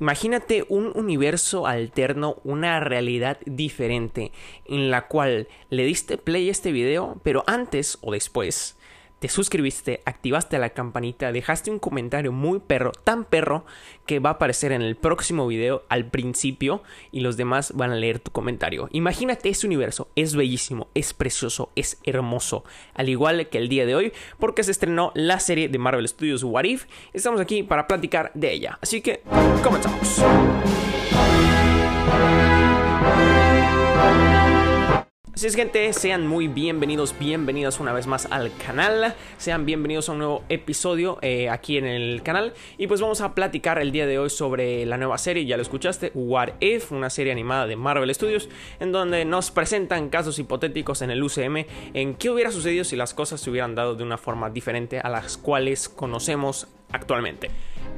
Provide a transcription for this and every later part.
Imagínate un universo alterno, una realidad diferente, en la cual le diste play a este video, pero antes o después te suscribiste, activaste la campanita, dejaste un comentario muy perro, tan perro que va a aparecer en el próximo video al principio y los demás van a leer tu comentario. Imagínate ese universo, es bellísimo, es precioso, es hermoso, al igual que el día de hoy porque se estrenó la serie de Marvel Studios What If. Estamos aquí para platicar de ella, así que comenzamos. Así es gente, sean muy bienvenidos, bienvenidas una vez más al canal, sean bienvenidos a un nuevo episodio eh, aquí en el canal. Y pues vamos a platicar el día de hoy sobre la nueva serie, ya lo escuchaste, What If, una serie animada de Marvel Studios en donde nos presentan casos hipotéticos en el UCM en qué hubiera sucedido si las cosas se hubieran dado de una forma diferente a las cuales conocemos actualmente.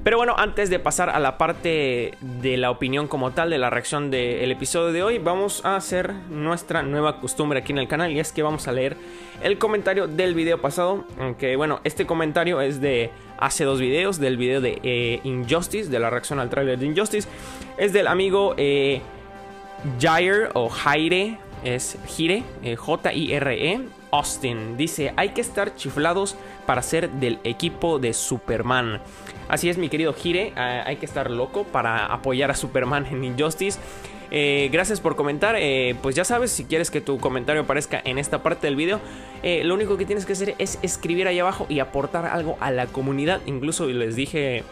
Pero bueno, antes de pasar a la parte de la opinión como tal, de la reacción del episodio de hoy, vamos a hacer nuestra nueva costumbre aquí en el canal y es que vamos a leer el comentario del video pasado. Aunque bueno, este comentario es de hace dos videos, del video de eh, Injustice, de la reacción al trailer de Injustice. Es del amigo eh, Jair o Jaire, es Jire, eh, J-I-R-E. Austin dice, hay que estar chiflados para ser del equipo de Superman. Así es, mi querido Gire, ah, hay que estar loco para apoyar a Superman en Injustice. Eh, gracias por comentar. Eh, pues ya sabes, si quieres que tu comentario aparezca en esta parte del video, eh, lo único que tienes que hacer es escribir ahí abajo y aportar algo a la comunidad. Incluso les dije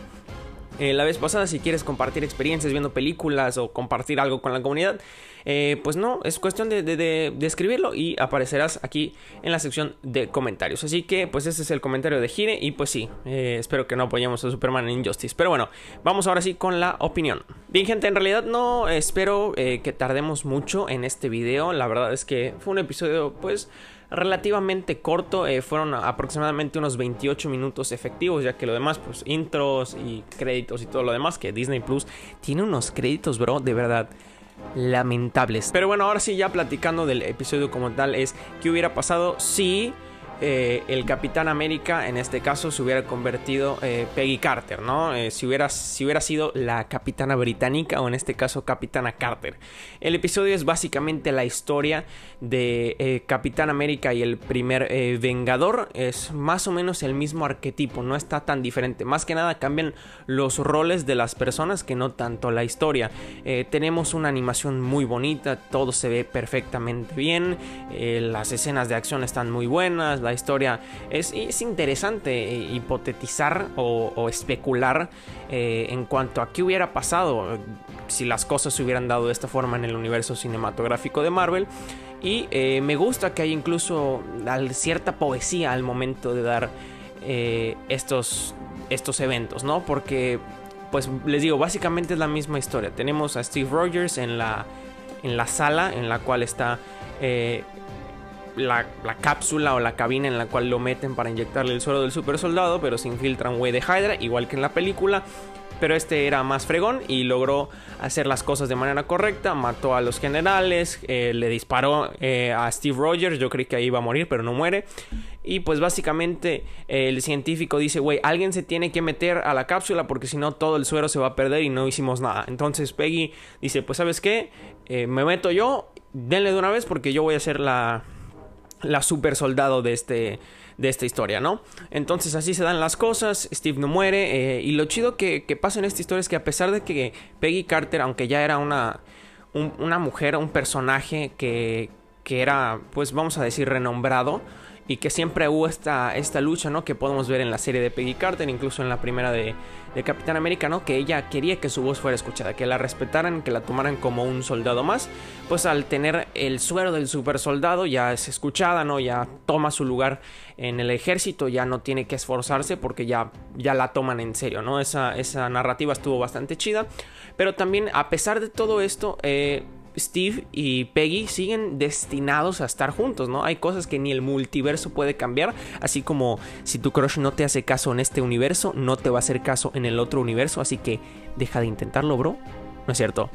la vez pasada, si quieres compartir experiencias viendo películas o compartir algo con la comunidad, eh, pues no, es cuestión de, escribirlo y aparecerás aquí en la sección de comentarios. Así que pues este es el comentario de Gire y pues sí, eh, espero que no apoyemos a Superman en Injustice. Pero bueno, vamos ahora sí con la opinión. Bien gente, en realidad no espero eh, que tardemos mucho en este video. La verdad es que fue un episodio pues relativamente corto, fueron aproximadamente unos 28 minutos efectivos, ya que lo demás, pues intros y créditos y todo lo demás, que Disney Plus tiene unos créditos, bro, de verdad lamentables. Pero bueno, ahora sí, ya platicando del episodio como tal, es qué hubiera pasado si eh, el Capitán América, en este caso, se hubiera convertido eh, Peggy Carter, ¿no? Eh, si, hubiera, si hubiera sido la Capitana Británica o en este caso Capitana Carter. El episodio es básicamente la historia de Capitán América y el primer Vengador. Es más o menos el mismo arquetipo, no está tan diferente. Más que nada cambian los roles de las personas que no tanto la historia. tenemos una animación muy bonita, todo se ve perfectamente bien, las escenas de acción están muy buenas, la historia. Es, interesante eh, hipotetizar o, especular eh, en cuanto a qué hubiera pasado si las cosas se hubieran dado de esta forma en el universo cinematográfico de Marvel. Y eh, me gusta que hay incluso cierta poesía al momento de dar estos, estos eventos, ¿no? Porque, pues les digo, básicamente es la misma historia. Tenemos a Steve Rogers en la, en la sala en la cual está la, cápsula o la cabina en la cual lo meten para inyectarle el suero del super soldado, pero se infiltran Way de Hydra, igual que en la película. Pero este era más fregón y logró hacer las cosas de manera correcta. Mató a los generales, eh, le disparó eh, a Steve Rogers. Yo creí que ahí iba a morir, pero no muere. Y pues básicamente el científico dice, güey, alguien se tiene que meter a la cápsula porque si no todo el suero se va a perder y no hicimos nada. Entonces Peggy dice, pues sabes qué, eh, me meto yo, denle de una vez porque yo voy a hacer la, la super soldado de este de esta historia, ¿no? Entonces así se dan las cosas, Steve no muere eh, y lo chido que, pasa en esta historia es que a pesar de que Peggy Carter, aunque ya era una, una mujer, un personaje que, que era, pues vamos a decir, renombrado, y que siempre hubo esta, esta lucha, ¿no? Que podemos ver en la serie de Peggy Carter, incluso en la primera de, de Capitán América, ¿no? Que ella quería que su voz fuera escuchada, que la respetaran, que la tomaran como un soldado más. Pues al tener el suero del super soldado ya es escuchada, ¿no? Ya toma su lugar en el ejército, ya no tiene que esforzarse porque ya, ya la toman en serio, ¿no? Esa, esa narrativa estuvo bastante chida. Pero también, a pesar de todo esto, eh, Steve y Peggy siguen destinados a estar juntos, ¿no? Hay cosas que ni el multiverso puede cambiar, así como si tu crush no te hace caso en este universo, no te va a hacer caso en el otro universo, así que deja de intentarlo, bro. ¿No es cierto?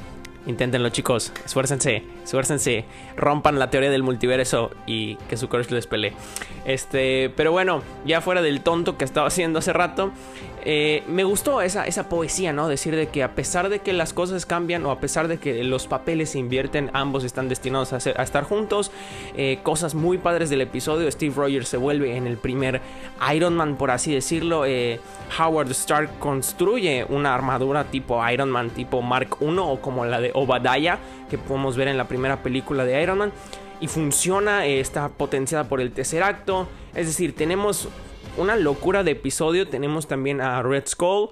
Inténtenlo, chicos. Esfuércense, esfuércense. Rompan la teoría del multiverso y que su crush les pelee. Este, pero bueno, ya fuera del tonto que estaba haciendo hace rato, eh, me gustó esa, esa poesía, ¿no? Decir de que a pesar de que las cosas cambian o a pesar de que los papeles se invierten, ambos están destinados a, estar juntos. Eh, cosas muy padres del episodio. Steve Rogers se vuelve en el primer Iron Man, por así decirlo. Eh, Howard Stark construye una armadura tipo Iron Man, tipo Mark I o como la de Obadiah, que podemos ver en la primera película de Iron Man. Y funciona, está potenciada por el tercer acto. Es decir, tenemos una locura de episodio. Tenemos también a Red Skull.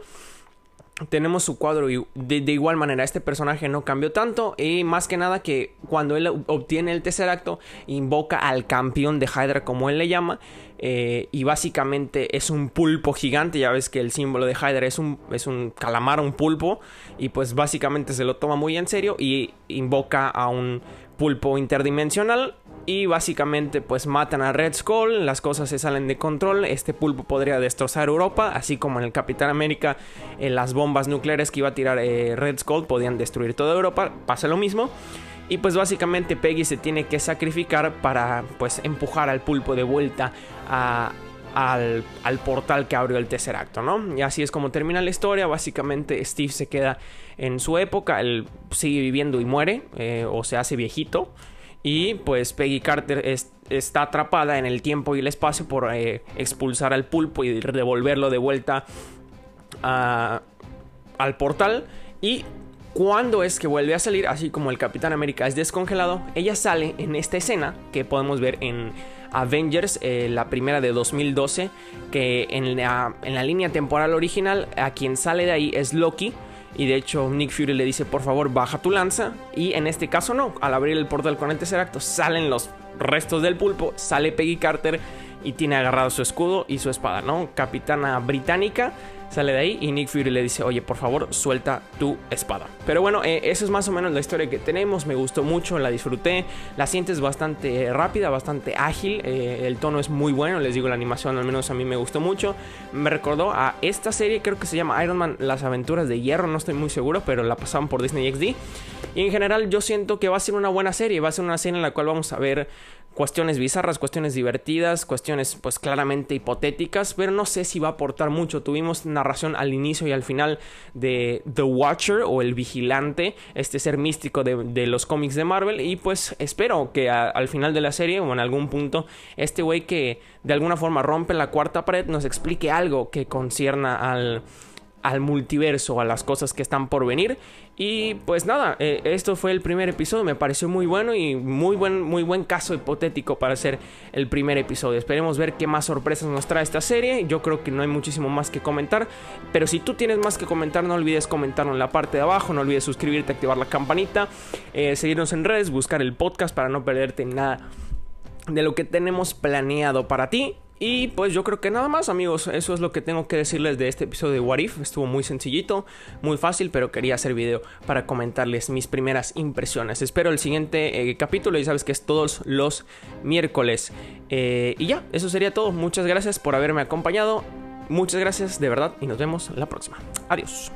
Tenemos su cuadro y de, igual manera este personaje no cambió tanto y más que nada que cuando él obtiene el tercer acto invoca al campeón de Hydra como él le llama eh, y básicamente es un pulpo gigante ya ves que el símbolo de Hydra es un, es un calamar, un pulpo y pues básicamente se lo toma muy en serio y invoca a un pulpo interdimensional y básicamente pues matan a Red Skull, las cosas se salen de control, este pulpo podría destrozar Europa, así como en el Capitán América eh, las bombas nucleares que iba a tirar eh, Red Skull podían destruir toda Europa, pasa lo mismo. Y pues básicamente Peggy se tiene que sacrificar para pues empujar al pulpo de vuelta al, al, portal que abrió el tercer acto, ¿no? Y así es como termina la historia. Básicamente Steve se queda en su época, él sigue viviendo y muere, eh, o se hace viejito. Y pues Peggy Carter está atrapada en el tiempo y el espacio por eh, expulsar al pulpo y devolverlo de vuelta al portal. Y cuando es que vuelve a salir, así como el Capitán América es descongelado, ella sale en esta escena que podemos ver en Avengers, eh, la primera de 2012, que en la, en la línea temporal original a quien sale de ahí es Loki y de hecho, Nick Fury le dice, por favor, baja tu lanza. Y en este caso no. Al abrir el portal con el tercer acto, salen los restos del pulpo, sale Peggy Carter y tiene agarrado su escudo y su espada, ¿no? Capitana británica sale de ahí y Nick Fury le dice, oye, por favor, suelta tu espada. Pero bueno, eh, eso es más o menos la historia que tenemos, me gustó mucho, la disfruté, la sientes bastante rápida, bastante ágil, eh, el tono es muy bueno, les digo, la animación al menos a mí me gustó mucho, me recordó a esta serie, creo que se llama Iron Man, las aventuras de hierro, no estoy muy seguro, pero la pasaban por Disney XD. Y en general yo siento que va a ser una buena serie, va a ser una serie en la cual vamos a ver cuestiones bizarras, cuestiones divertidas, cuestiones pues claramente hipotéticas, pero no sé si va a aportar mucho. Tuvimos narración al inicio y al final de The Watcher o el vigilante, este ser místico de, los cómics de Marvel, y pues espero que al final de la serie o en algún punto este güey que de alguna forma rompe la cuarta pared nos explique algo que concierna al al multiverso, a las cosas que están por venir. Y pues nada, eh, esto fue el primer episodio, me pareció muy bueno y muy buen, muy buen caso hipotético para ser el primer episodio. Esperemos ver qué más sorpresas nos trae esta serie. Yo creo que no hay muchísimo más que comentar, pero si tú tienes más que comentar, no olvides comentarlo en la parte de abajo, no olvides suscribirte, activar la campanita, eh, seguirnos en redes, buscar el podcast para no perderte nada de lo que tenemos planeado para ti. Y pues yo creo que nada más amigos, eso es lo que tengo que decirles de este episodio de What If. Estuvo muy sencillito, muy fácil, pero quería hacer video para comentarles mis primeras impresiones. Espero el siguiente eh, capítulo, y sabes que es todos los miércoles. Eh, y ya, eso sería todo. Muchas gracias por haberme acompañado. Muchas gracias de verdad y nos vemos la próxima. Adiós.